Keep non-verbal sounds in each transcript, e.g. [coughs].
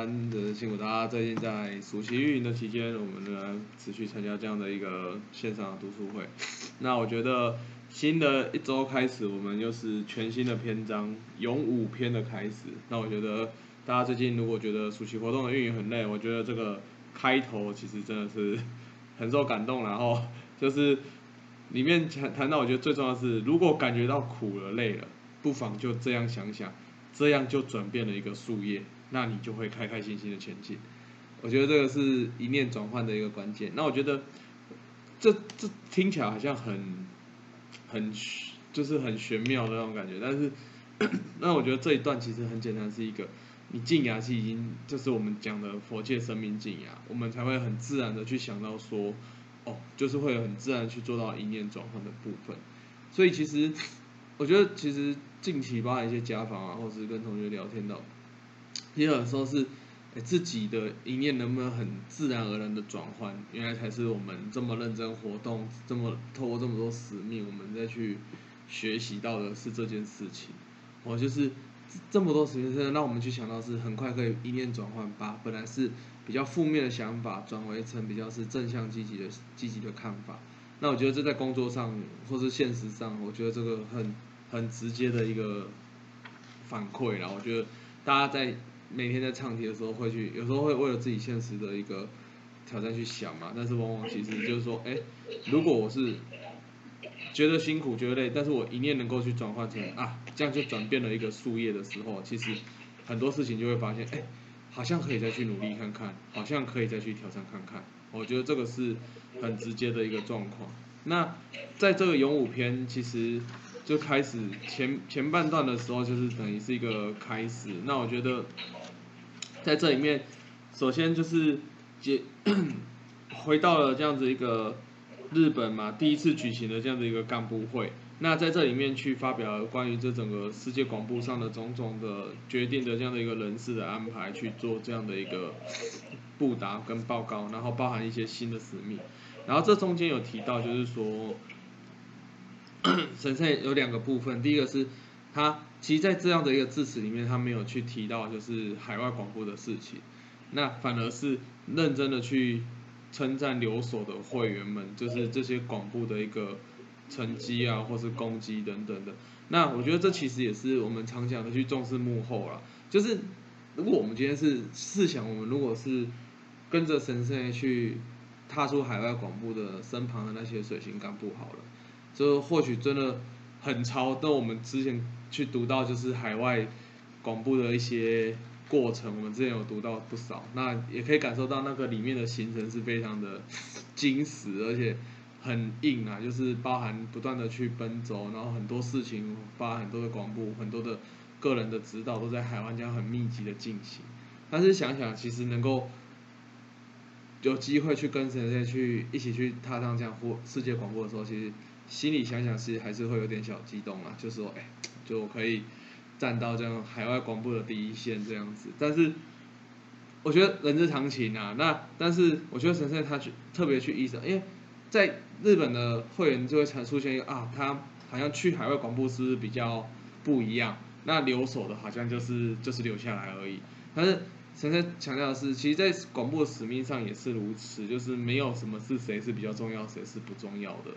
大家晚安，这辛苦大家最近在暑期运营的期间，我们呢持续参加这样的一个线上的读书会。[laughs] 那我觉得新的一周开始，我们又是全新的篇章，勇武篇的开始。那我觉得大家最近如果觉得暑期活动的运营很累，我觉得这个开头其实真的是很受感动，[laughs] 然后就是里面谈谈到，我觉得最重要的是，如果感觉到苦了累了，不妨就这样想想。这样就转变了一个树叶，那你就会开开心心的前进。我觉得这个是一念转换的一个关键。那我觉得这这听起来好像很很就是很玄妙的那种感觉，但是 [coughs] 那我觉得这一段其实很简单，是一个你静雅是已经就是我们讲的佛界生命静雅，我们才会很自然的去想到说，哦，就是会很自然去做到一念转换的部分。所以其实我觉得其实。近期包含一些家访啊，或是跟同学聊天到，也有时候是，哎，自己的一念能不能很自然而然的转换，原来才是我们这么认真活动，这么透过这么多使命，我们再去学习到的是这件事情。我就是这么多时间，真的让我们去想到是很快可以一念转换，把本来是比较负面的想法转为成比较是正向积极的积极的看法。那我觉得这在工作上或是现实上，我觉得这个很。很直接的一个反馈啦，我觉得大家在每天在唱题的时候会去，有时候会为了自己现实的一个挑战去想嘛，但是往往其实就是说，哎，如果我是觉得辛苦、觉得累，但是我一念能够去转换成啊，这样就转变了一个树叶的时候，其实很多事情就会发现，哎，好像可以再去努力看看，好像可以再去挑战看看，我觉得这个是很直接的一个状况。那在这个咏武篇，其实。就开始前前半段的时候，就是等于是一个开始。那我觉得在这里面，首先就是接回到了这样子一个日本嘛，第一次举行的这样的一个干部会。那在这里面去发表关于这整个世界广播上的种种的决定的这样的一个人事的安排，去做这样的一个布达跟报告，然后包含一些新的使命。然后这中间有提到，就是说。[coughs] 神圣有两个部分，第一个是他其实，在这样的一个致辞里面，他没有去提到就是海外广播的事情，那反而是认真的去称赞留守的会员们，就是这些广播的一个成绩啊，或是攻击等等的。那我觉得这其实也是我们常讲的去重视幕后啦，就是如果我们今天是试想，我们如果是跟着神圣去踏出海外广播的身旁的那些水星干部好了。就或许真的很超，但我们之前去读到就是海外广播的一些过程，我们之前有读到不少，那也可以感受到那个里面的行程是非常的精实，而且很硬啊，就是包含不断的去奔走，然后很多事情，包含很多的广播，很多的个人的指导都在海湾这样很密集的进行。但是想想，其实能够有机会去跟神仙去一起去踏上这样或世界广播的时候，其实。心里想想是还是会有点小激动啊，就是说哎，就可以站到这样海外广播的第一线这样子。但是我觉得人之常情啊，那但是我觉得神圣他去特别去意识，因为在日本的会员就会常出现一个啊，他好像去海外广播是比较不一样，那留守的好像就是就是留下来而已。但是神圣强调的是，其实，在广播的使命上也是如此，就是没有什么是谁是比较重要，谁是不重要的，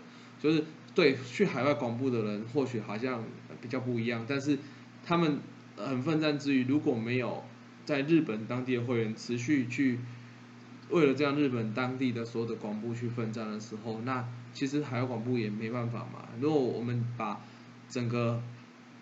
就是。对，去海外广播的人或许好像比较不一样，但是他们很奋战之余，如果没有在日本当地的会员持续去为了这样日本当地的所有的广播去奋战的时候，那其实海外广播也没办法嘛。如果我们把整个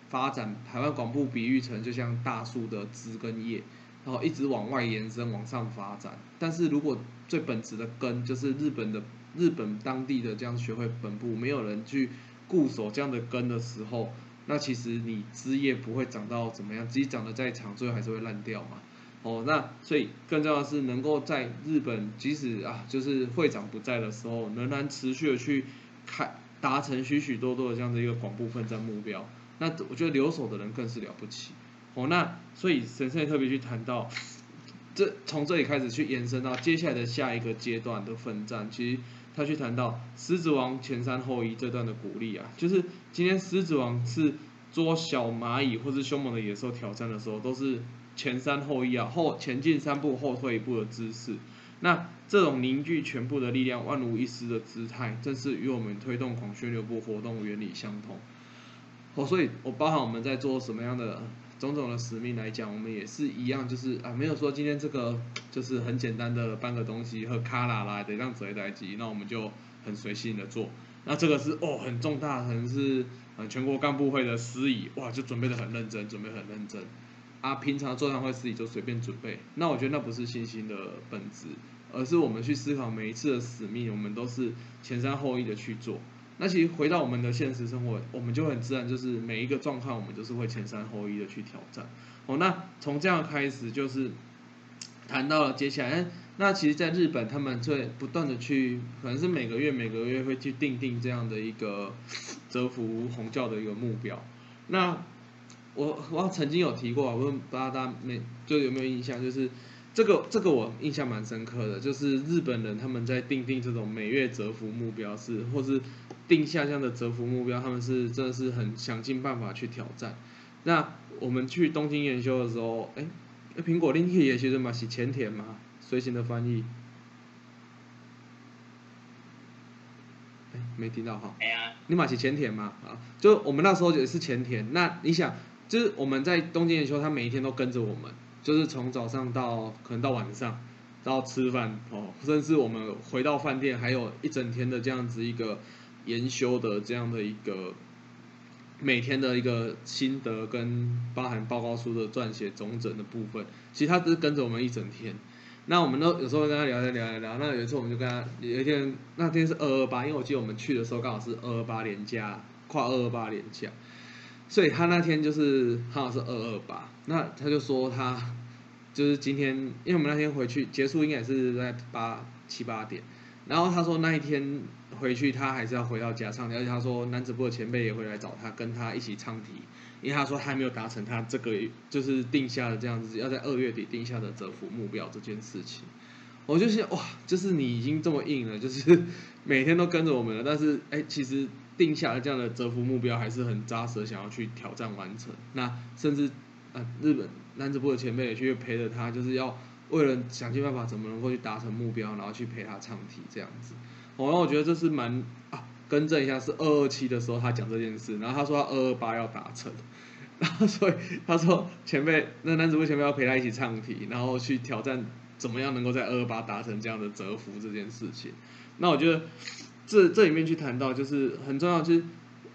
发展海外广播比喻成就像大树的枝跟叶，然后一直往外延伸往上发展，但是如果最本质的根就是日本的。日本当地的这样学会本部没有人去固守这样的根的时候，那其实你枝叶不会长到怎么样，即使长得再长，最后还是会烂掉嘛。哦，那所以更重要的是能够在日本，即使啊就是会长不在的时候，仍然持续的去开达成许许多多的这样的一个广布奋战目标。那我觉得留守的人更是了不起。哦，那所以神圣特别去谈到。这从这里开始去延伸到接下来的下一个阶段的奋战，其实他去谈到狮子王前三后一这段的鼓励啊，就是今天狮子王是捉小蚂蚁或是凶猛的野兽挑战的时候，都是前三后一啊，后前进三步后退一步的姿势。那这种凝聚全部的力量，万无一失的姿态，正是与我们推动孔宣流部活动原理相同。哦，所以我包含我们在做什么样的种种的使命来讲，我们也是一样，就是啊，没有说今天这个就是很简单的搬个东西和卡拉啦的让折来机，那我们就很随性的做。那这个是哦很重大，可能是呃全国干部会的司仪，哇，就准备的很认真，准备很认真。啊，平常座谈会司仪就随便准备，那我觉得那不是信心的本质，而是我们去思考每一次的使命，我们都是前三后一的去做。那其实回到我们的现实生活，我们就很自然，就是每一个状况，我们就是会前三后一的去挑战。哦，那从这样开始，就是谈到了接下来，那其实，在日本，他们会不断的去，可能是每个月每个月会去定定这样的一个折服红教的一个目标。那我我曾经有提过，我不知道大家没就有没有印象，就是这个这个我印象蛮深刻的，就是日本人他们在定定这种每月折服目标是，或是定下这样的折服目标，他们是真的是很想尽办法去挑战。那我们去东京研修的时候，哎，苹果另一个其实嘛是前田嘛，随行的翻译。哎，没听到哈。哎呀。你马是前田嘛？啊，就我们那时候也是前田。那你想，就是我们在东京研修，他每一天都跟着我们，就是从早上到可能到晚上，到吃饭哦，甚至我们回到饭店，还有一整天的这样子一个。研修的这样的一个每天的一个心得跟包含报告书的撰写总整的部分，其实他只是跟着我们一整天。那我们都有时候跟他聊聊聊聊。那有一次我们就跟他有一天那天是二二八，因为我记得我们去的时候刚好是二二八连假，跨二二八连假，所以他那天就是刚好是二二八。那他就说他就是今天，因为我们那天回去结束应该也是在八七八点。然后他说那一天回去他还是要回到家唱，而且他说男子部的前辈也会来找他，跟他一起唱题，因为他说他还没有达成他这个就是定下的这样子要在二月底定下的折服目标这件事情。我就想哇，就是你已经这么硬了，就是每天都跟着我们了，但是哎，其实定下了这样的折服目标还是很扎实，想要去挑战完成。那甚至啊，日本男子部的前辈也去陪着他，就是要。为了想尽办法怎么能够去达成目标，然后去陪他唱题这样子，哦，那我觉得这是蛮啊，更正一下是二二七的时候他讲这件事，然后他说他二二八要达成，然后所以他说前辈那男主播前辈要陪他一起唱题，然后去挑战怎么样能够在二二八达成这样的折服这件事情，那我觉得这这里面去谈到就是很重要，就是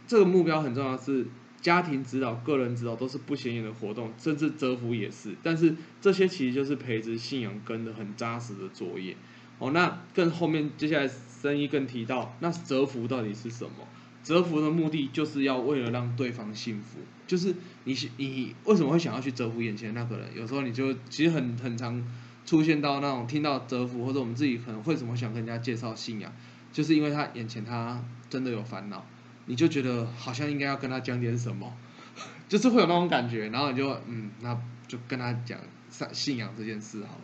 这个目标很重要是。家庭指导、个人指导都是不显眼的活动，甚至折服也是。但是这些其实就是培植信仰根的很扎实的作业。哦，那更后面接下来生意更提到，那折服到底是什么？折服的目的就是要为了让对方幸福。就是你你为什么会想要去折服眼前那个人？有时候你就其实很很常出现到那种听到折服，或者我们自己可能会怎么想跟人家介绍信仰，就是因为他眼前他真的有烦恼。你就觉得好像应该要跟他讲点什么，[laughs] 就是会有那种感觉，然后你就嗯，那就跟他讲信信仰这件事好了，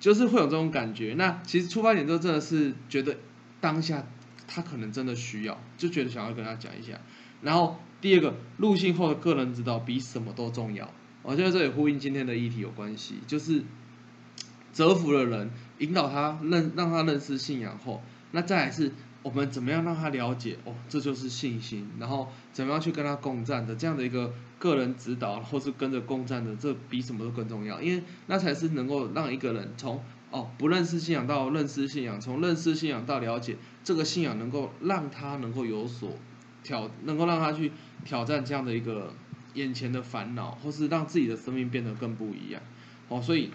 就是会有这种感觉。那其实出发点都真的是觉得当下他可能真的需要，就觉得想要跟他讲一下。然后第二个入信后的个人指导比什么都重要，我觉得这里呼应今天的议题有关系，就是折服了人引导他认让他认识信仰后，那再来是。我们怎么样让他了解？哦，这就是信心。然后怎么样去跟他共战的这样的一个个人指导，或是跟着共战的，这比什么都更重要。因为那才是能够让一个人从哦不认识信仰到认识信仰，从认识信仰到了解这个信仰，能够让他能够有所挑，能够让他去挑战这样的一个眼前的烦恼，或是让自己的生命变得更不一样。哦，所以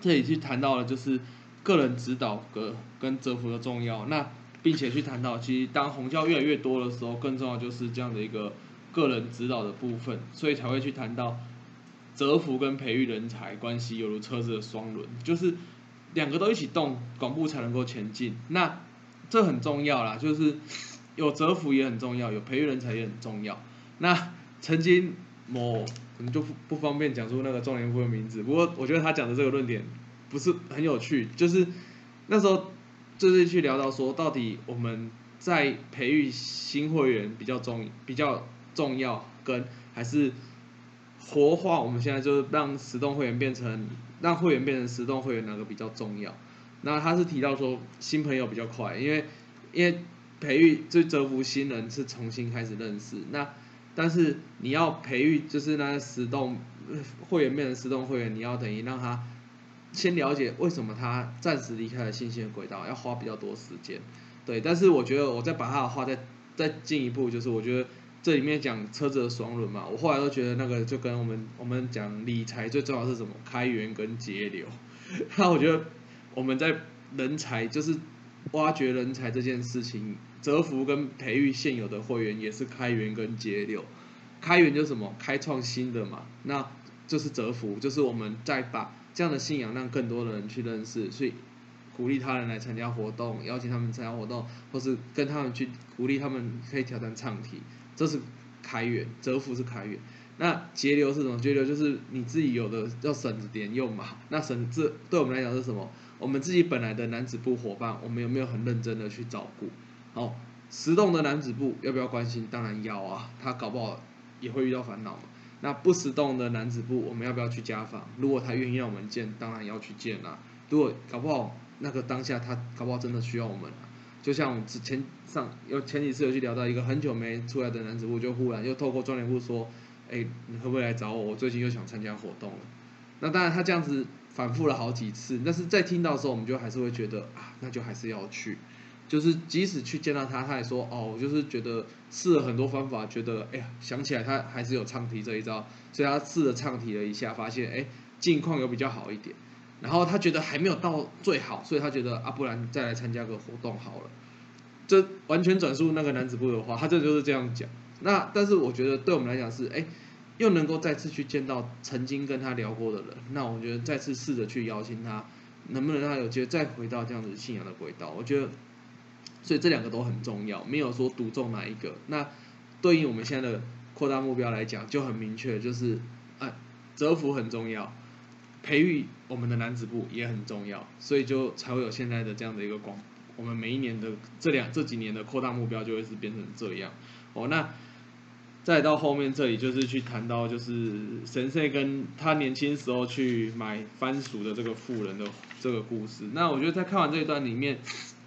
这里去谈到了就是个人指导跟跟折服的重要。那并且去谈到，其实当红教越来越多的时候，更重要就是这样的一个个人指导的部分，所以才会去谈到折服跟培育人才关系犹如车子的双轮，就是两个都一起动，广布才能够前进。那这很重要啦，就是有折服也很重要，有培育人才也很重要。那曾经某可能就不不方便讲出那个中年夫的名字，不过我觉得他讲的这个论点不是很有趣，就是那时候。就是去聊到说，到底我们在培育新会员比较重比较重要，跟还是活化，我们现在就是让实动会员变成让会员变成实动会员哪个比较重要？那他是提到说新朋友比较快，因为因为培育就折服新人是重新开始认识，那但是你要培育就是那实动会员变成实动会员，你要等于让他先了解为什么他暂时离开了新兴的轨道，要花比较多时间。对，但是我觉得我再把他的话再再进一步，就是我觉得这里面讲车子的双轮嘛，我后来都觉得那个就跟我们我们讲理财最重要是什么，开源跟节流。那我觉得我们在人才就是挖掘人才这件事情，折服跟培育现有的会员也是开源跟节流。开源就是什么，开创新的嘛，那就是折服，就是我们再把这样的信仰让更多的人去认识，所以。鼓励他人来参加活动，邀请他们参加活动，或是跟他们去鼓励他们可以挑战唱题，这是开源，折服是开源。那节流是什么？节流就是你自己有的要省着点用嘛。那省这对我们来讲是什么？我们自己本来的男子部伙伴，我们有没有很认真的去照顾？好，实动的男子部要不要关心？当然要啊，他搞不好也会遇到烦恼嘛。那不识动的男子部，我们要不要去家访？如果他愿意让我们见，当然要去见啊。如果搞不好。那个当下，他搞不好真的需要我们就像我之前上有前几次有去聊到一个很久没出来的男子部，就忽然又透过专联部说：“哎，你会不会来找我？我最近又想参加活动了。”那当然，他这样子反复了好几次，但是在听到的时候，我们就还是会觉得啊，那就还是要去。就是即使去见到他，他也说：“哦，我就是觉得试了很多方法，觉得哎呀，想起来他还是有唱题这一招，所以他试了唱题了一下，发现哎，境况有比较好一点。”然后他觉得还没有到最好，所以他觉得啊，不然再来参加个活动好了。这完全转述那个男子部的话，他这就是这样讲。那但是我觉得对我们来讲是，哎，又能够再次去见到曾经跟他聊过的人，那我觉得再次试着去邀请他，能不能让他有机会再回到这样子信仰的轨道？我觉得，所以这两个都很重要，没有说独中哪一个。那对应我们现在的扩大目标来讲，就很明确，就是啊，折服很重要。培育我们的男子部也很重要，所以就才会有现在的这样的一个广。我们每一年的这两这几年的扩大目标就会是变成这样。哦，那再到后面这里就是去谈到就是神社跟他年轻时候去买番薯的这个富人的这个故事。那我觉得在看完这一段里面，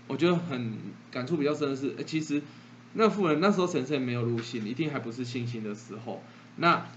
我觉得很感触比较深的是，其实那富人那时候神圣没有入信，一定还不是信心的时候。那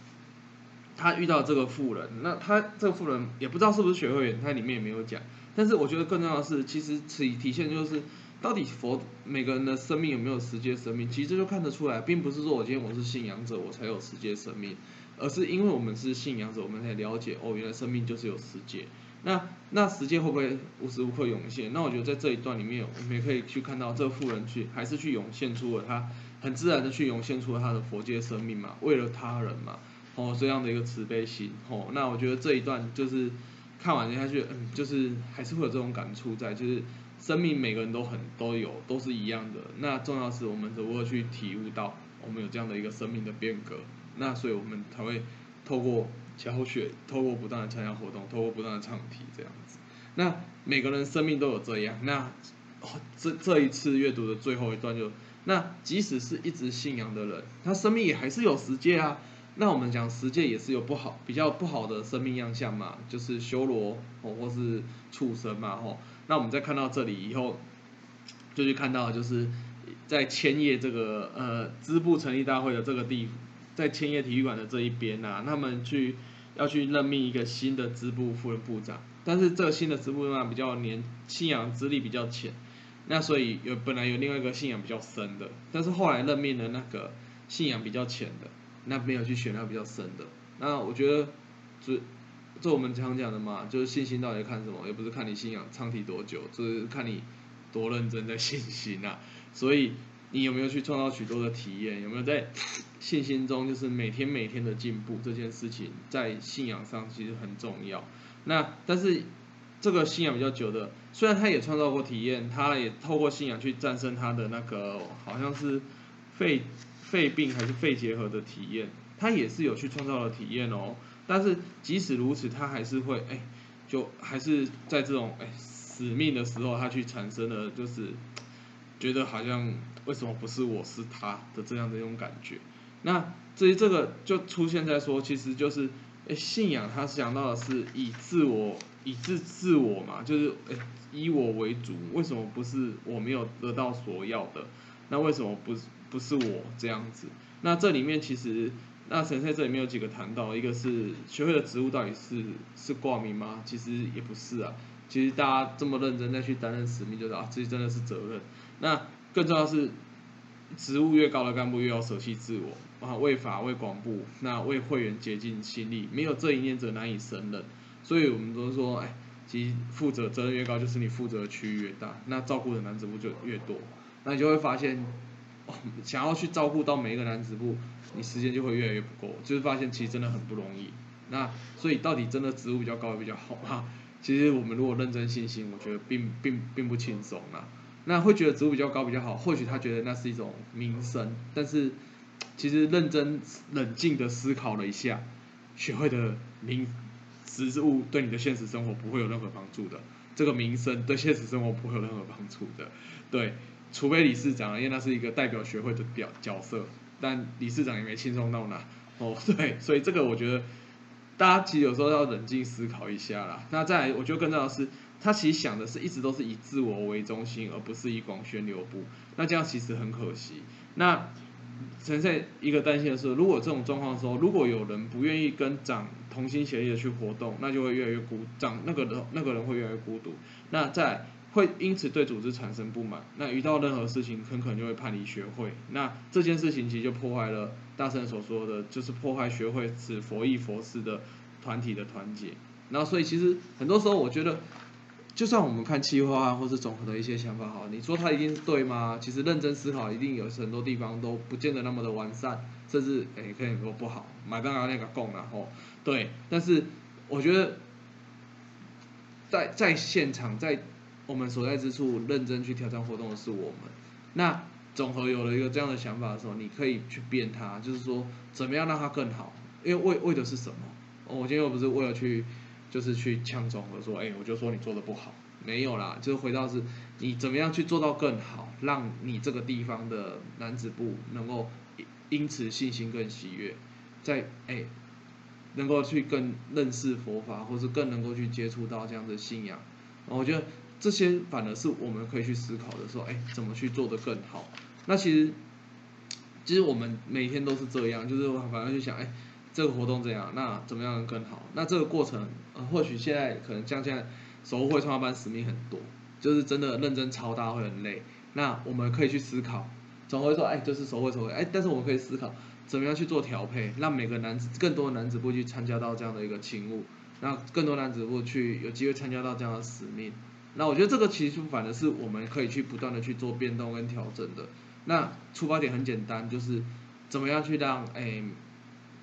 他遇到这个富人，那他这个富人也不知道是不是学会员，他里面也没有讲。但是我觉得更重要的是，其实体体现就是，到底佛每个人的生命有没有实际生命，其实这就看得出来，并不是说我今天我是信仰者，我才有实际生命，而是因为我们是信仰者，我们才了解哦，原来生命就是有实际。那那时间会不会无时无刻涌现？那我觉得在这一段里面，我们也可以去看到这个富人去还是去涌现出了他很自然的去涌现出了他的佛界生命嘛，为了他人嘛。哦，这样的一个慈悲心，哦，那我觉得这一段就是看完下去，嗯，就是还是会有这种感触在，就是生命每个人都很都有，都是一样的。那重要是我们如何去体悟到我们有这样的一个生命的变革，那所以我们才会透过教学，透过不断的参加活动，透过不断的唱题这样子。那每个人生命都有这样，那这这一次阅读的最后一段就，那即使是一直信仰的人，他生命也还是有实践啊。那我们讲十界也是有不好、比较不好的生命样相嘛，就是修罗哦，或是畜生嘛，吼。那我们再看到这里以后，就去看到就是在千叶这个呃支部成立大会的这个地方，在千叶体育馆的这一边呐，他们去要去任命一个新的支部副部长，但是这个新的支部长比较年信仰资历比较浅，那所以有本来有另外一个信仰比较深的，但是后来任命的那个信仰比较浅的。那没有去选那比较深的，那我觉得，这这我们常讲的嘛，就是信心到底看什么，也不是看你信仰唱题多久，就是看你多认真的信心啊。所以你有没有去创造许多的体验，有没有在信心中就是每天每天的进步这件事情，在信仰上其实很重要。那但是这个信仰比较久的，虽然他也创造过体验，他也透过信仰去战胜他的那个好像是肺。肺病还是肺结核的体验，他也是有去创造了体验哦。但是即使如此，他还是会哎，就还是在这种哎使命的时候，他去产生了就是觉得好像为什么不是我是他的这样的一种感觉。那至于这个就出现在说，其实就是诶信仰，他想到的是以自我以自自我嘛，就是诶以我为主，为什么不是我没有得到所要的？那为什么不不是我这样子？那这里面其实。那神在这里面有几个谈到，一个是学会的职务到底是是挂名吗？其实也不是啊。其实大家这么认真再去担任使命，就是啊，这真的是责任。那更重要是，职务越高的干部越要舍弃自我啊，为法为广部，那为会员竭尽心力，没有这一念者难以胜任。所以我们都说，哎，其实负责责任越高，就是你负责的区域越大，那照顾的男子部就越多，那你就会发现。想要去照顾到每一个男子部，你时间就会越来越不够，就是发现其实真的很不容易。那所以到底真的职务比较高比较好吗？其实我们如果认真信心，我觉得并并并不轻松啊。那会觉得职务比较高比较好，或许他觉得那是一种名声，但是其实认真冷静的思考了一下，学会的名职务对你的现实生活不会有任何帮助的，这个名声对现实生活不会有任何帮助的，对。除非理事长，因为那是一个代表学会的表角色，但理事长也没轻松到哪。哦，[laughs] 对，所以这个我觉得大家其实有时候要冷静思考一下啦。那再来，我觉得更重要的是，他其实想的是一直都是以自我为中心，而不是以广宣流布。那这样其实很可惜。那陈在一个担心的是，如果这种状况的时候，如果有人不愿意跟长同心协力的去活动，那就会越来越孤长那个人那个人会越来越孤独。那在会因此对组织产生不满，那遇到任何事情很可能就会叛离学会。那这件事情其实就破坏了大圣所说的，就是破坏学会是佛意佛事的团体的团结。那所以其实很多时候我觉得，就算我们看计划或是总和的一些想法好，你说它一定是对吗？其实认真思考，一定有很多地方都不见得那么的完善，甚至诶可以说不好。买刚刚那个供然后对，但是我觉得在在现场在。我们所在之处认真去挑战活动的是我们。那总和有了一个这样的想法的时候，你可以去变它，就是说怎么样让它更好？因为为为的是什么？我今天又不是为了去，就是去呛总和说，哎，我就说你做的不好，没有啦，就是回到是，你怎么样去做到更好，让你这个地方的男子部能够因此信心更喜悦，在哎，能够去更认识佛法，或是更能够去接触到这样的信仰，我觉得。这些反而是我们可以去思考的，说，哎，怎么去做的更好？那其实，其实我们每天都是这样，就是反而去想，哎，这个活动怎样？那怎么样更好？那这个过程，呃，或许现在可能像现在守护会创办使命很多，就是真的认真超大会很累。那我们可以去思考，总会说，哎，就是手绘手绘，哎，但是我们可以思考，怎么样去做调配，让每个男子更多的男子部去参加到这样的一个勤务，让更多男子部去有机会参加到这样的使命。那我觉得这个其实反而是我们可以去不断的去做变动跟调整的。那出发点很简单，就是怎么样去让诶，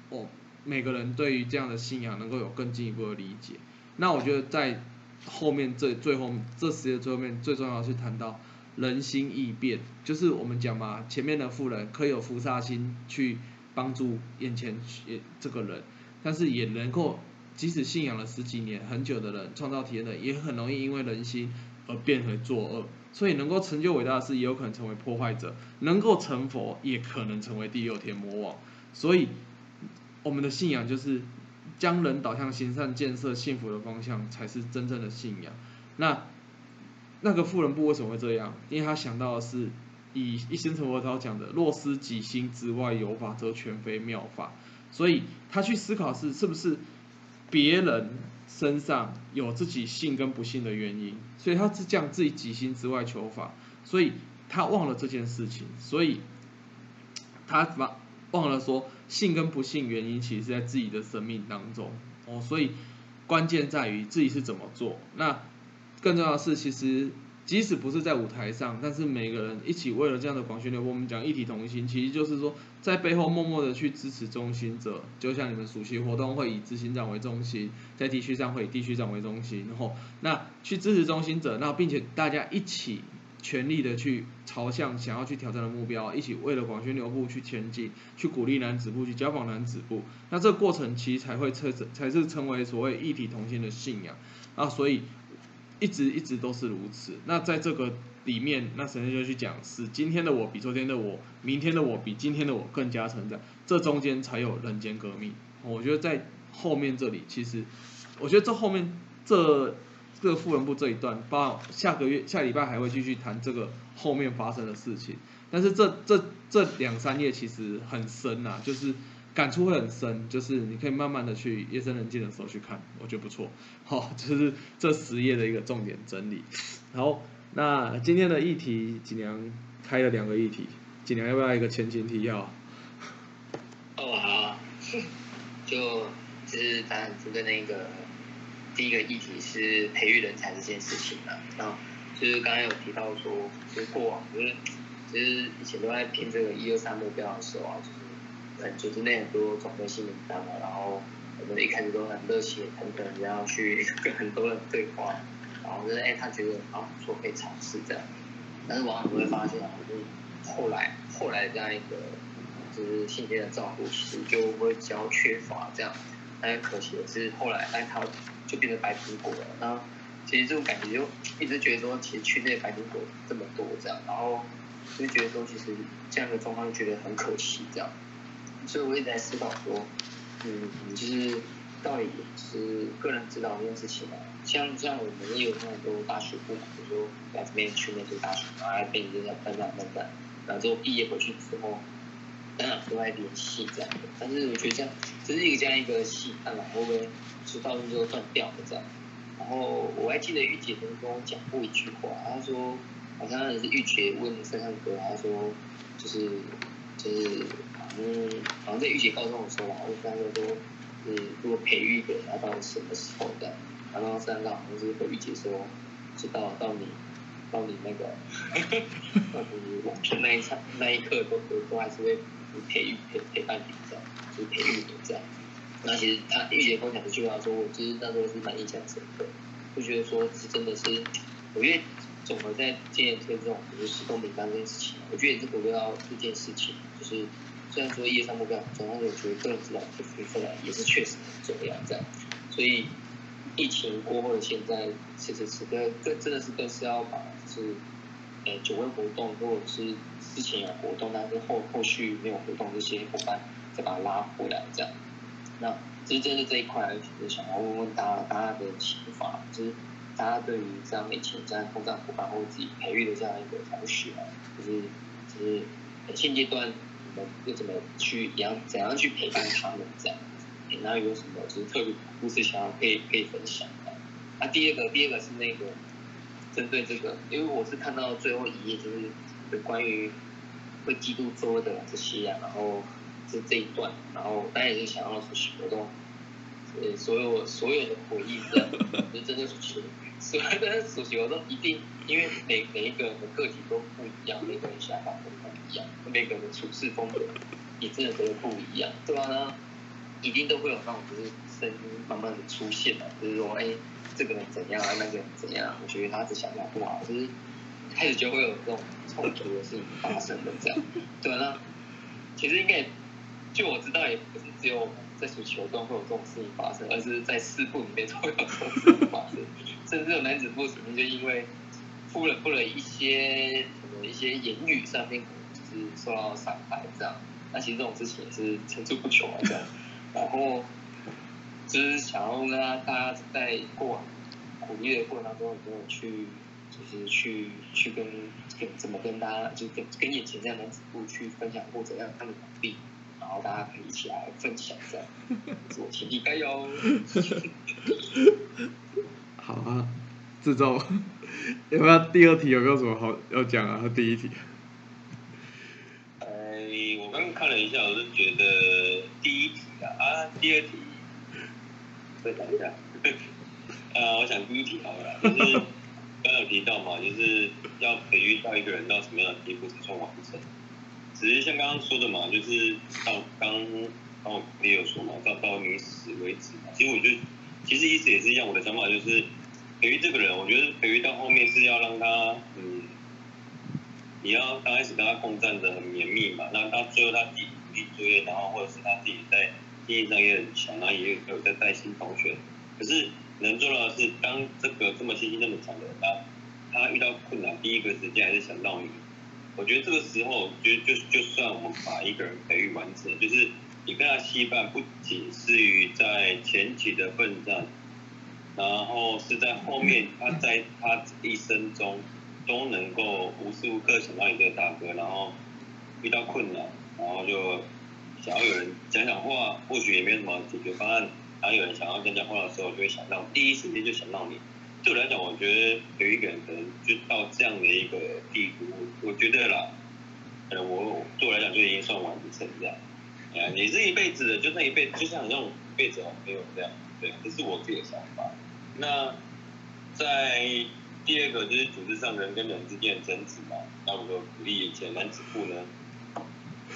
我每个人对于这样的信仰能够有更进一步的理解。那我觉得在后面这最后这十页最后面最重要是谈到人心易变，就是我们讲嘛，前面的富人可以有菩萨心去帮助眼前也这个人，但是也能够。即使信仰了十几年很久的人，创造体验的也很容易因为人心而变回作恶。所以能够成就伟大的事，也有可能成为破坏者；能够成佛，也可能成为第六天魔王。所以我们的信仰就是将人导向行善、建设幸福的方向，才是真正的信仰。那那个富人不为什么会这样？因为他想到的是以一生成佛操讲的“若思己心之外有法，则全非妙法”。所以他去思考是是不是。别人身上有自己信跟不信的原因，所以他是降自己己心之外求法，所以他忘了这件事情，所以他忘忘了说信跟不信原因其实是在自己的生命当中哦，所以关键在于自己是怎么做。那更重要的是，其实。即使不是在舞台上，但是每个人一起为了这样的广宣流，我们讲一体同心，其实就是说在背后默默的去支持中心者，就像你们暑期活动会以执行长为中心，在地区上会以地区长为中心，然后那去支持中心者，那并且大家一起全力的去朝向想要去挑战的目标，一起为了广宣流布去前进，去鼓励男子部去交访男子部，那这个过程其实才会称才是成为所谓一体同心的信仰啊，所以。一直一直都是如此。那在这个里面，那神就去讲是今天的我比昨天的我，明天的我比今天的我更加成长，这中间才有人间革命。我觉得在后面这里，其实我觉得这后面这这个富人部这一段，包下个月下礼拜还会继续谈这个后面发生的事情。但是这这这两三页其实很深呐，就是感触会很深，就是你可以慢慢的去夜深人静的时候去看，我觉得不错。好，[laughs] 这是这十页的一个重点整理。好，那今天的议题，锦良开了两个议题，锦良要不要一个前情提要？哦，好，[laughs] 就就是咱这个那个第一个议题是培育人才这件事情嘛，那就是刚刚有提到说，就过往就是。其实以前都在拼这个一二三目标的时候啊，就是很组织内很多总队新名单嘛，然后我们一开始都很热血腾腾，然后去 [laughs] 跟很多人对话，然后就是哎他觉得啊不错可以尝试这样，但是往往都会发现啊，就是后来后来这样一个就是信件的照顾，其实就会比较缺乏这样，但是可惜的是后来哎他就变成白苹果了，然后其实这种感觉就一直觉得说其实区内白苹果这么多这样，然后。就觉得说，其实这样的状况觉得很可惜，这样，所以我一直在思考说，嗯，就是到底是个人指导这件事情嘛，像像我们也有那么多大学部嘛，比如说来这边去那些大学，然后来跟你这样班长班长，然后之后毕业回去之后，当然都在联系这样的，但是我觉得这样，这是一个这样一个戏，看来会不会出道之后断掉了这样，然后我还记得玉姐曾经跟我讲过一句话，她说。好像是玉洁问森山哥，他说就是就是嗯，好像在玉洁高中的时候吧，问森山哥说，是如果培育一个人要到什么时候的？然后森山哥好像是和玉洁说，是到到你到你那个，[laughs] 到你往生那一场那一刻都都都还是会培育陪陪伴你这样，就是培育你这样。那其实他玉洁跟我讲这句话说，我其实那时候是蛮印象深刻，就觉得说是真的是，我觉得。总和在建业推这种就是施工名单这件事情，我觉得这个要这件事情，就是虽然说业上目标很重要，但是我觉得个人指导这部分也是确实很重要。这样，所以疫情过后的现在，此时此刻更真的是更是要把就是诶九位活动或者是之前有活动，但是后后续没有活动这些伙伴再把它拉回来。这样，那其实就是这一块，就是想要问问大家大家的想法，就是。大家对于这样以前这样工作伙伴或者自己培育的这样一个方式啊，就是就是现阶段你们又怎么去怎样怎样去陪伴他们这样？然后有什么就是特别故事想要可以可以分享的？那第二个第二个是那个针对这个，因为我是看到最后一页就是有关于会嫉妒桌的这些啊，然后是这一段，然后大家也是想要出席活动，呃，所有所有的回忆这样，[laughs] 就真的是去。所以，但是主席我都一定，因为每每一个人的个体都不一样，每个人想法都不一样，每个人的处事风格也真的都不一样，对吧？呢，一定都会有那种就是声音慢慢的出现了，就是说，哎，这个人怎样啊，那个人怎样？我觉得他只想法不好，就是开始就会有这种冲突的事情发生的这样，[laughs] 对那其实应该，就我知道，也不是只有。在足球中会有这种事情发生，而是在四部里面都会有这种事情发生，甚至有男子部里面就因为付了付了一些可能一些言语上面就是受到伤害这样，那其实这种事情也是层出不穷啊这样，然后就是想要跟大家在过往鼓励的过程当中，有没有去就是去去跟跟怎么跟大家就跟跟眼前这样男子部去分享过怎样他们的努力。然后大家可以一起来分享一下，做请你加油。好啊，自重。有没有第二题？有没有什么好要讲啊？和第一题。哎，我刚刚看了一下，我是觉得第一第二题，再讲一下。呃，我想第一题好了，就是刚有提到嘛，就是要培育到一个人到什么样的地步才算完成。只是像刚刚说的嘛，就是到刚刚我也有说嘛，到到你死为止嘛。其实我觉得，其实意思也是一样。我的想法就是，培育这个人，我觉得培育到后面是要让他，嗯，你要刚开始跟他共战的很绵密嘛。那到最后他自己独立作业，然后或者是他自己在经营上也很强，然后也有在带新同学。可是能做到的是，当这个这么信心这么强的人，他他遇到困难，第一个时间还是想到你。我觉得这个时候，就就就算我们把一个人培育完成，就是你跟他羁绊，不仅是于在前期的奋战，然后是在后面，他在他一生中都能够无时无刻想到你这个大哥，然后遇到困难，然后就想要有人讲讲话，或许也没有什么解决方案，然后有人想要讲讲话的时候，就会想到第一时间就想到你。对我来讲，我觉得有一个人可能就到这样的一个地步，我觉得啦，呃，我对我来讲就已经算完成这样。啊，你这一辈子的，就那一辈子，就像那种一辈子好朋友这样，对，这是我自己的想法。那在第二个就是组织上人跟人之间的争执嘛，那我鼓励以前男子部呢，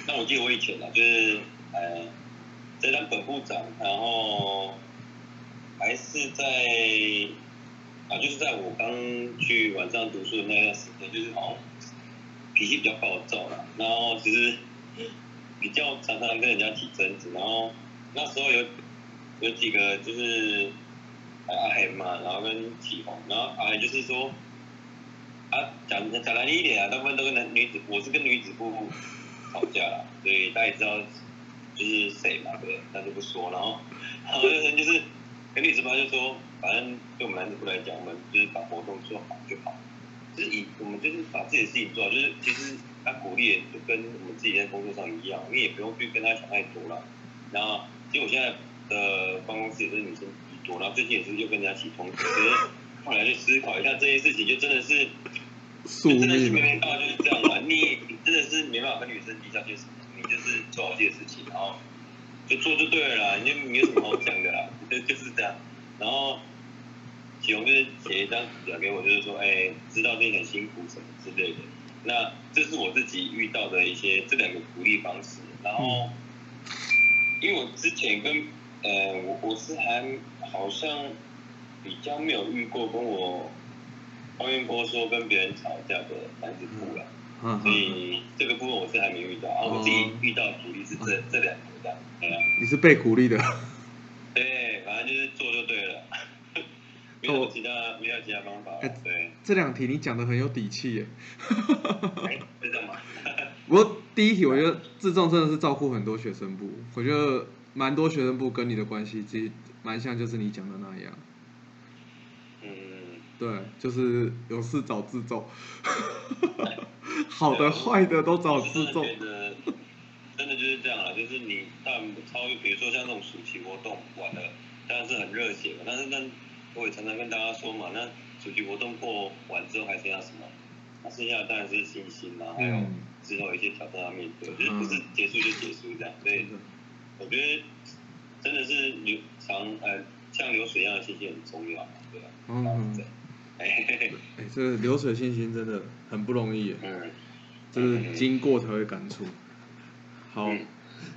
那我记得我以前呢，就是呃，在当本部长，然后还是在。啊，就是在我刚去晚上读书的那段时间，就是好脾气比较暴躁啦，然后其实 [laughs] 比较常常跟人家起争执，然后那时候有有几个就是阿海嘛，然后跟启宏，然后阿海就是说啊讲讲难听一点啊，大部分都跟男女子，我是跟女子部吵架啦，所以大家也知道就是谁嘛，对，那就不说，然后然后就是跟女子部就说。反正对我们男子部来讲，我们就是把活动做好就好。就是以我们就是把自己的事情做好，就是其实他鼓励就跟我们自己在工作上一样，因为也不用去跟他想太多了。然后其实我现在的办公室也是女生居多，然后最近也是又跟人家起冲突。可是后来去思考一下这件事情，就真的是，真的是没办法就是这样嘛。你真的是没办法跟女生计较些什么，你就是做好自己的事情，然后就做就对了啦，你就没有什么好讲的啦，就 [laughs] 就是这样。然后。启宏就是写一张纸条给我，就是说，哎，知道自己很辛苦什么之类的。那这是我自己遇到的一些这两个鼓励方式。然后，因为我之前跟呃，我我是还好像比较没有遇过跟我方愿波说跟别人吵架的男子部了。嗯。所以这个部分我是还没遇到，啊，我自己遇到鼓励是这这两个这样。你是被鼓励的。对，反正就是做就对了。没有其他，没有其他方法。对，这两题你讲的很有底气耶。哎，是这样吗？[laughs] 不过第一题，我觉得自重真的是照顾很多学生部。我觉得蛮多学生部跟你的关系，其实蛮像，就是你讲的那样。嗯。对，就是有事找自重。[laughs] 好的坏的都找自重。真的就是这样啊，就是你但超越，比如说像这种暑期活动玩的，当然是很热血嘛，但是那。我也常常跟大家说嘛，那暑期活动过完之后还剩下什么？那剩下的当然是信心啦，还有之后一些挑战要面对，就是不是结束就结束这样。所以我觉得真的是流长呃像流水一样的信心很重要，对吧？嗯。哎，这个流水信心真的很不容易。嗯。就是经过才会感触。好，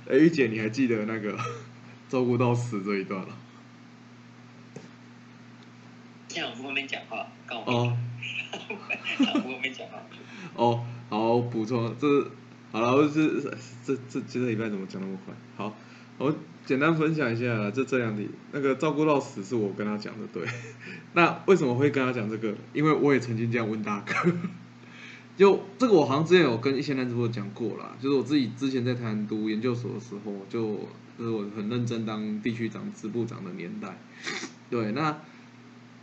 哎，玉姐，你还记得那个 [laughs] 照顾到死这一段了？现在我不方便讲话，刚我。哦。[laughs] 我讲话。哦，好，补充，这好了，我是这这这礼拜怎么讲那么快？好，我简单分享一下，就这两题。那个照顾到死是我跟他讲的，对。[laughs] 那为什么会跟他讲这个？因为我也曾经这样问大哥。[laughs] 就这个，我好像之前有跟一些男主播讲过啦，就是我自己之前在台湾读研究所的时候，就就是我很认真当地区长、支部长的年代。对，那。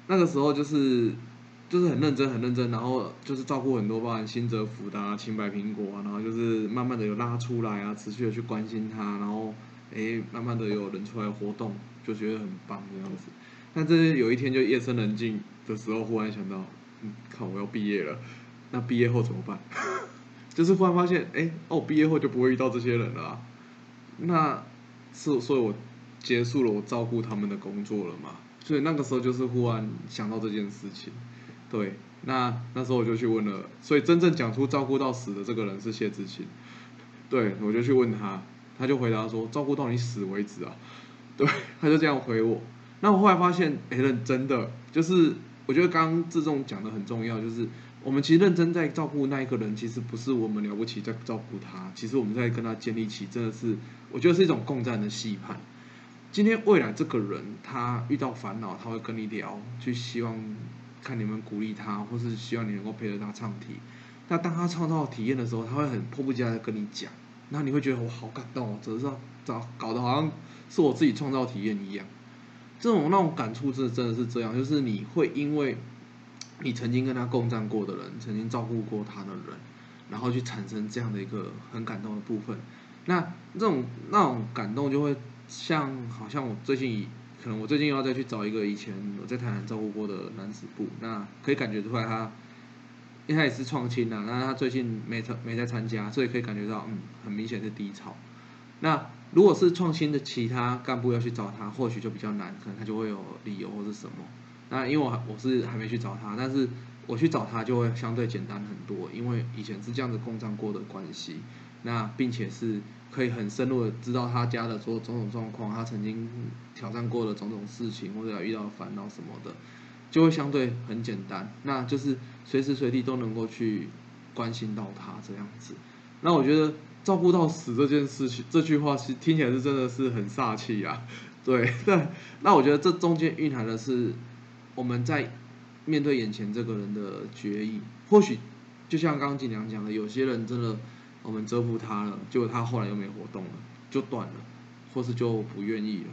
那个时候就是就是很认真很认真，然后就是照顾很多，包含新泽福的啊、青白苹果啊，然后就是慢慢的有拉出来啊，持续的去关心他，然后哎，慢慢的有人出来活动，就觉得很棒这样子。但这有一天就夜深人静的时候，忽然想到，嗯，靠，我要毕业了，那毕业后怎么办？[laughs] 就是忽然发现，哎，哦，毕业后就不会遇到这些人了，那是所以我结束了我照顾他们的工作了嘛？所以那个时候就是忽然想到这件事情，对，那那时候我就去问了，所以真正讲出照顾到死的这个人是谢志清，对，我就去问他，他就回答说照顾到你死为止啊，[laughs] 对，他就这样回我。那我后来发现，哎，认真的，就是我觉得刚刚志重讲的很重要，就是我们其实认真在照顾那一个人，其实不是我们了不起在照顾他，其实我们在跟他建立起真的是，我觉得是一种共战的戏判。今天未来这个人他遇到烦恼，他会跟你聊，去希望看你们鼓励他，或是希望你能够陪着他唱题。那当他创造体验的时候，他会很迫不及待的跟你讲，那你会觉得我好感动哦，只是找搞得好像是我自己创造体验一样。这种那种感触是真的是这样，就是你会因为你曾经跟他共战过的人，曾经照顾过他的人，然后去产生这样的一个很感动的部分。那这种那种感动就会像好像我最近可能我最近要再去找一个以前我在台南照顾过的男子部，那可以感觉出来他，因为他也是创新的，那他最近没参没在参加，所以可以感觉到嗯很明显是低潮。那如果是创新的其他干部要去找他，或许就比较难，可能他就会有理由或是什么。那因为我我是还没去找他，但是我去找他就会相对简单很多，因为以前是这样子共战过的关系。那并且是可以很深入的知道他家的所有种种状况，他曾经挑战过的种种事情，或者遇到烦恼什么的，就会相对很简单。那就是随时随地都能够去关心到他这样子。那我觉得。照顾到死这件事情，这句话是听起来是真的是很煞气啊，对 [laughs] 对。[laughs] 那我觉得这中间蕴含的是我们在面对眼前这个人的决议。或许就像刚刚锦良讲的，有些人真的我们折服他了，结果他后来又没活动了，就断了，或是就不愿意了。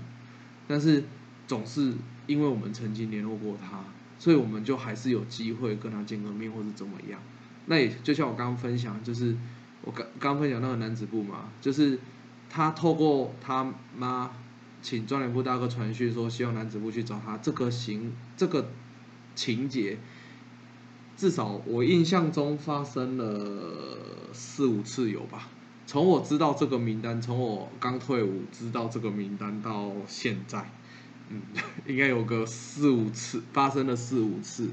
但是总是因为我们曾经联络过他，所以我们就还是有机会跟他见个面，或是怎么样。那也就像我刚刚分享，就是。我刚刚分享那个男子部嘛，就是他透过他妈请专员部大哥传讯说，希望男子部去找他。这个行这个情节，至少我印象中发生了四五次有吧。从我知道这个名单，从我刚退伍知道这个名单到现在，嗯，[laughs] 应该有个四五次发生了四五次。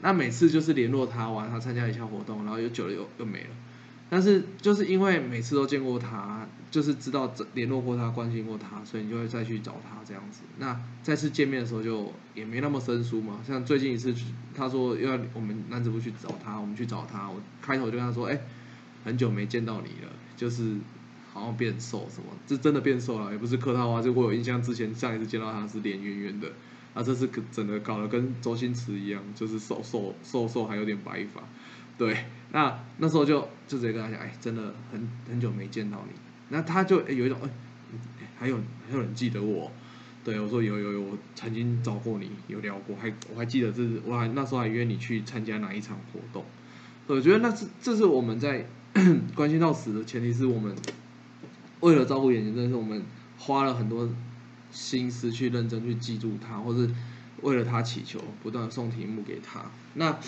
那每次就是联络他完，他参加一下活动，然后又久了又又没了。但是就是因为每次都见过他，就是知道联络过他、关心过他，所以你就会再去找他这样子。那再次见面的时候就也没那么生疏嘛。像最近一次，他说要我们男子部去找他，我们去找他。我开头就跟他说：“哎，很久没见到你了，就是然后变瘦什么，是真的变瘦了，也不是客套话。就我有印象，之前上一次见到他是脸圆圆的，啊，这次整个搞得跟周星驰一样，就是瘦瘦瘦瘦，还有点白发。”对，那那时候就就直接跟他讲，哎，真的很很久没见到你，那他就有一种，哎，还有还有人记得我，对我说有有有，我曾经找过你，有聊过，还我还记得这是我还那时候还约你去参加哪一场活动，我觉得那是这是我们在关心到死的前提是我们为了照顾眼睛，真的是我们花了很多心思去认真去记住他，或是为了他祈求，不断送题目给他，那。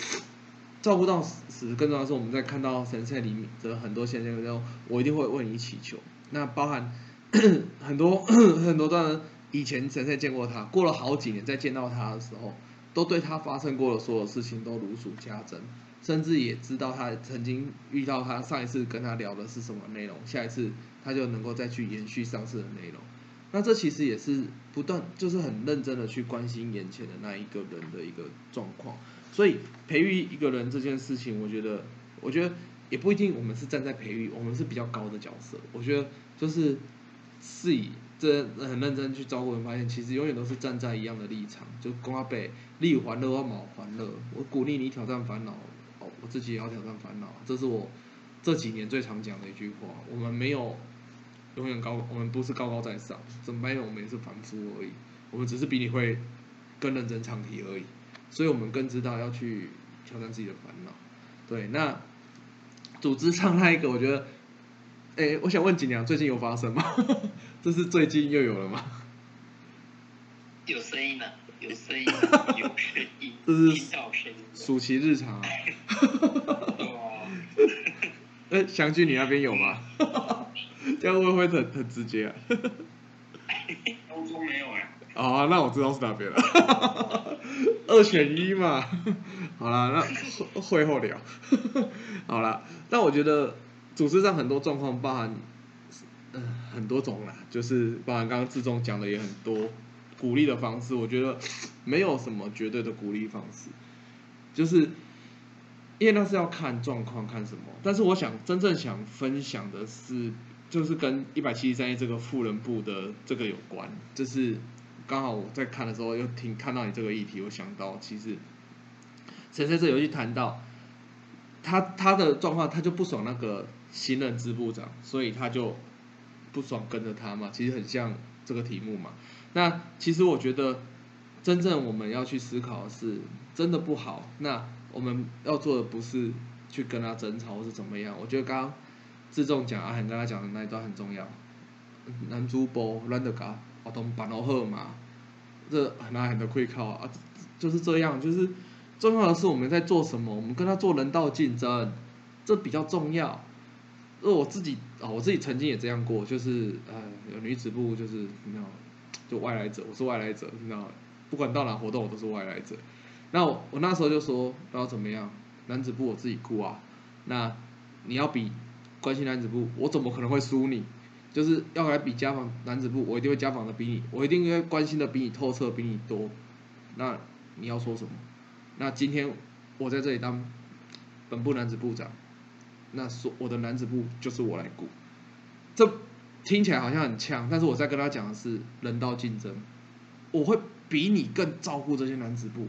照顾到死，更重要的是我们在看到神赛里面的很多现象的时候，我一定会为你祈求。那包含 [coughs] 很多 [coughs] 很多段以前神赛见过他，过了好几年再见到他的时候，都对他发生过的所有事情都如数家珍，甚至也知道他曾经遇到他上一次跟他聊的是什么内容，下一次他就能够再去延续上次的内容。那这其实也是不断就是很认真的去关心眼前的那一个人的一个状况。所以培育一个人这件事情，我觉得，我觉得也不一定我们是站在培育，我们是比较高的角色。我觉得就是是以这很认真去照顾人，发现其实永远都是站在一样的立场，就公阿北力还乐或卯还乐。我鼓励你挑战烦恼，哦，我自己也要挑战烦恼，这是我这几年最常讲的一句话。我们没有永远高，我们不是高高在上，怎么办？我们也是凡夫而已，我们只是比你会更认真唱题而已。所以我们更知道要去挑战自己的烦恼，对。那组织上那一个，我觉得，哎，我想问锦良，最近有发生吗？[laughs] 这是最近又有了吗？有声音了，有声音，[laughs] 有声音，这是暑期日常啊。[laughs] 哎，祥君，你那边有吗？这样会不会很很直接啊？高中没有哎。哦，那我知道是哪边了。[laughs] 二选一嘛，好啦，那会后聊。好啦，那我觉得组织上很多状况包含，嗯，很多种啦，就是包含刚刚志忠讲的也很多鼓励的方式，我觉得没有什么绝对的鼓励方式，就是因为那是要看状况看什么。但是我想真正想分享的是，就是跟一百七十三页这个富人部的这个有关，就是刚好我在看的时候又听看到你这个议题，我想到其实，神在这游戏谈到他他的状况，他就不爽那个新任支部长，所以他就不爽跟着他嘛，其实很像这个题目嘛。那其实我觉得真正我们要去思考的是，真的不好，那我们要做的不是去跟他争吵或是怎么样，我觉得刚刚。自重讲阿恒跟他讲的那一段很重要，男主播乱得搞，活动办好好嘛，这哪很多可以靠啊，就是这样，就是重要的是我们在做什么，我们跟他做人道竞争，这比较重要。而我自己啊，我自己曾经也这样过，就是呃，女子部就是你知道，就外来者，我是外来者，你知道，不管到哪活动我都是外来者。那我我那时候就说，不要怎么样，男子部我自己顾啊，那你要比。关心男子部，我怎么可能会输你？就是要来比家访男子部，我一定会家访的比你，我一定会关心的比你透彻，比你多。那你要说什么？那今天我在这里当本部男子部长，那说我的男子部就是我来顾。这听起来好像很呛，但是我在跟他讲的是人道竞争，我会比你更照顾这些男子部。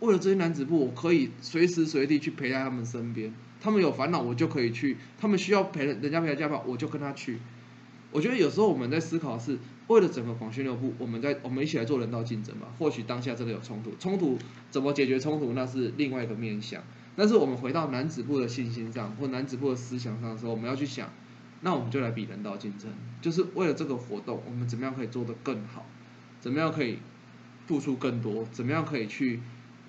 为了这些男子部，我可以随时随地去陪在他们身边。他们有烦恼，我就可以去；他们需要陪人家陪他家访，我就跟他去。我觉得有时候我们在思考是为了整个广宣六部，我们在我们一起来做人道竞争嘛。或许当下真的有冲突，冲突怎么解决冲突，那是另外一个面向。但是我们回到男子部的信心上，或男子部的思想上的时候，我们要去想，那我们就来比人道竞争，就是为了这个活动，我们怎么样可以做得更好？怎么样可以付出更多？怎么样可以去？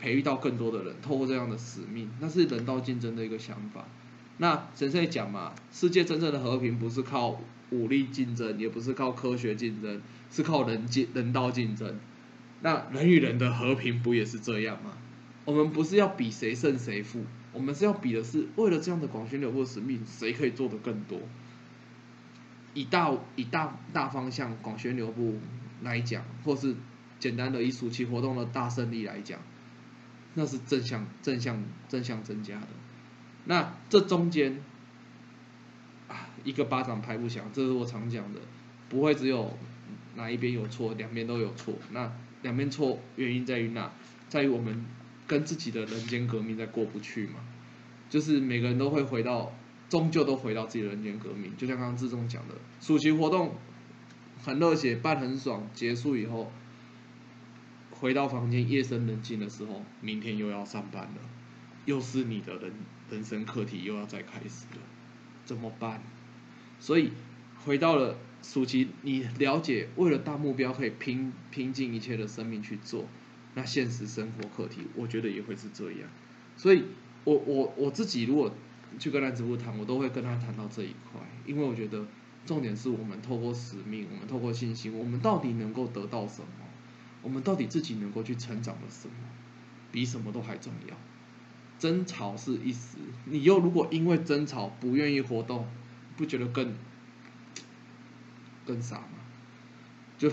培育到更多的人，透过这样的使命，那是人道竞争的一个想法。那神圣讲嘛，世界真正的和平不是靠武力竞争，也不是靠科学竞争，是靠人竞人道竞争。那人与人的和平不也是这样吗？我们不是要比谁胜谁负，我们是要比的是为了这样的广宣流布使命，谁可以做的更多。以大以大大方向广宣流布来讲，或是简单的以暑期活动的大胜利来讲。那是正向、正向、正向增加的。那这中间啊，一个巴掌拍不响，这是我常讲的，不会只有哪一边有错，两边都有错。那两边错原因在于哪？在于我们跟自己的人间革命在过不去嘛。就是每个人都会回到，终究都回到自己的人间革命。就像刚刚志忠讲的，暑期活动很热血，办很爽，结束以后。回到房间，夜深人静的时候，明天又要上班了，又是你的人人生课题又要再开始了，怎么办？所以回到了暑期，你了解为了大目标可以拼拼尽一切的生命去做，那现实生活课题，我觉得也会是这样。所以，我我我自己如果去跟男子部谈，我都会跟他谈到这一块，因为我觉得重点是我们透过使命，我们透过信心，我们到底能够得到什么？我们到底自己能够去成长的什么，比什么都还重要。争吵是一时，你又如果因为争吵不愿意活动，不觉得更更傻吗？就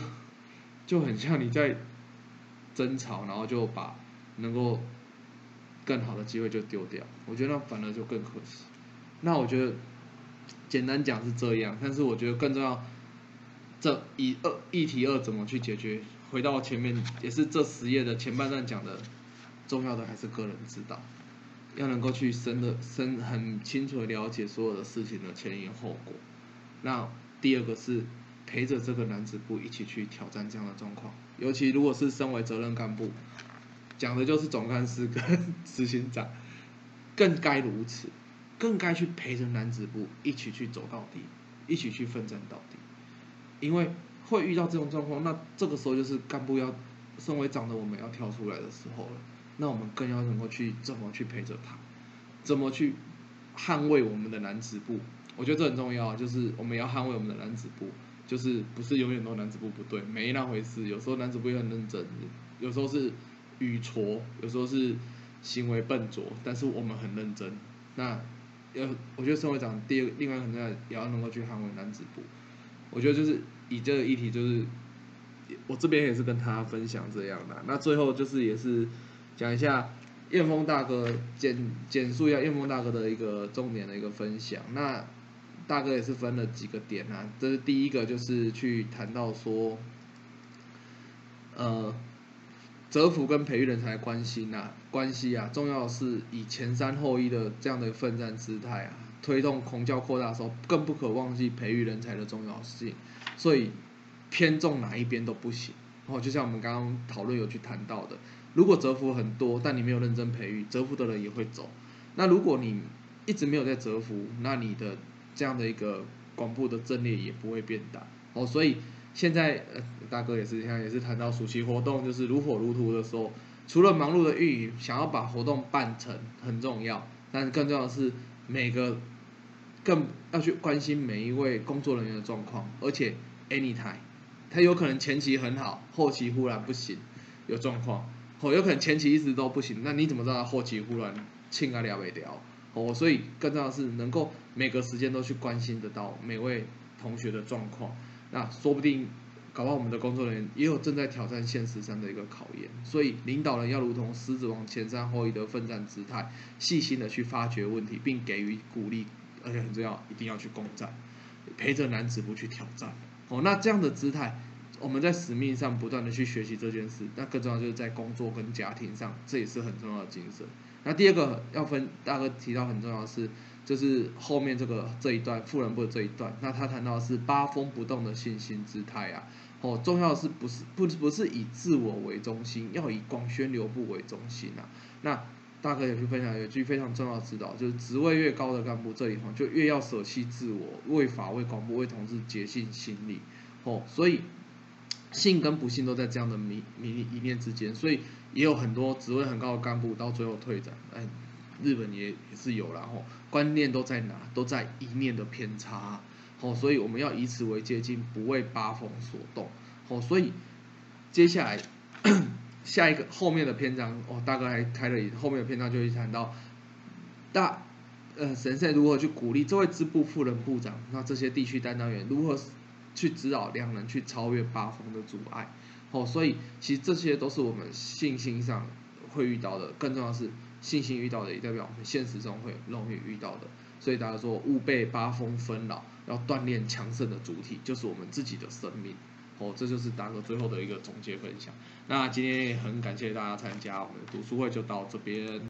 就很像你在争吵，然后就把能够更好的机会就丢掉。我觉得那反而就更可惜。那我觉得简单讲是这样，但是我觉得更重要，这一二议题二怎么去解决？回到前面，也是这十页的前半段讲的，重要的还是个人指导，要能够去深的深很清楚的了解所有的事情的前因后果。那第二个是陪着这个男子部一起去挑战这样的状况，尤其如果是身为责任干部，讲的就是总干事跟 [laughs] 执行长，更该如此，更该去陪着男子部一起去走到底，一起去奋战到底，因为。会遇到这种状况，那这个时候就是干部要，身为长的我们要跳出来的时候了。那我们更要能够去怎么去陪着他，怎么去捍卫我们的男子部？我觉得这很重要，就是我们要捍卫我们的男子部，就是不是永远都男子部不对，没那回事。有时候男子部也很认真，有时候是语拙，有时候是行为笨拙，但是我们很认真。那要我觉得身为长，第二另外很重要也要能够去捍卫男子部。我觉得就是以这个议题，就是我这边也是跟他分享这样的。那最后就是也是讲一下燕峰大哥简简述一下燕峰大哥的一个重点的一个分享。那大哥也是分了几个点啊，这是第一个就是去谈到说，呃，泽福跟培育人才关系呐关系啊，重要是以前三后一的这样的奋战姿态啊，推动孔教扩大的时候，更不可忘记培育人才的重要性，所以偏重哪一边都不行。哦，就像我们刚刚讨论有去谈到的，如果泽福很多，但你没有认真培育，泽福的人也会走。那如果你一直没有在折服，那你的这样的一个广播的阵列也不会变大哦。所以现在呃大哥也是现在也是谈到暑期活动就是如火如荼的时候，除了忙碌的运营，想要把活动办成很重要，但是更重要的是每个更要去关心每一位工作人员的状况，而且 anytime，他有可能前期很好，后期忽然不行，有状况，哦有可能前期一直都不行，那你怎么知道他后期忽然清啊了未了？哦，所以更重要的是能够每个时间都去关心得到每位同学的状况，那说不定搞到我们的工作人员也有正在挑战现实上的一个考验，所以领导人要如同狮子王前山后一的奋战姿态，细心的去发掘问题，并给予鼓励，而且很重要，一定要去攻占，陪着男子不去挑战。哦，那这样的姿态，我们在使命上不断的去学习这件事，那更重要就是在工作跟家庭上，这也是很重要的精神。那第二个要分，大哥提到很重要的是，就是后面这个这一段富人部的这一段，那他谈到是八风不动的信心姿态啊，哦，重要的是不是不不是以自我为中心，要以广宣流布为中心啊。那大哥也去分享一句非常重要指导，就是职位越高的干部，这里哈就越要舍弃自我，为法为广播为同志竭尽心力，哦，所以信跟不信都在这样的迷迷一念之间，所以。也有很多职位很高的干部到最后退展，哎，日本也也是有，然后观念都在哪，都在一念的偏差，哦，所以我们要以此为借鉴，不为八风所动，哦，所以接下来下一个后面的篇章，哦，大哥还开了后面的篇章就会谈到大呃神圣如何去鼓励这位支部副人部长，那这些地区担当员如何去指导两人去超越八风的阻碍。哦，所以其实这些都是我们信心上会遇到的，更重要是信心遇到的，也代表我们现实中会容易遇到的。所以大家说，勿被八风纷扰，要锻炼强盛的主体，就是我们自己的生命。哦，这就是大哥最后的一个总结分享。那今天也很感谢大家参加我们的读书会，就到这边。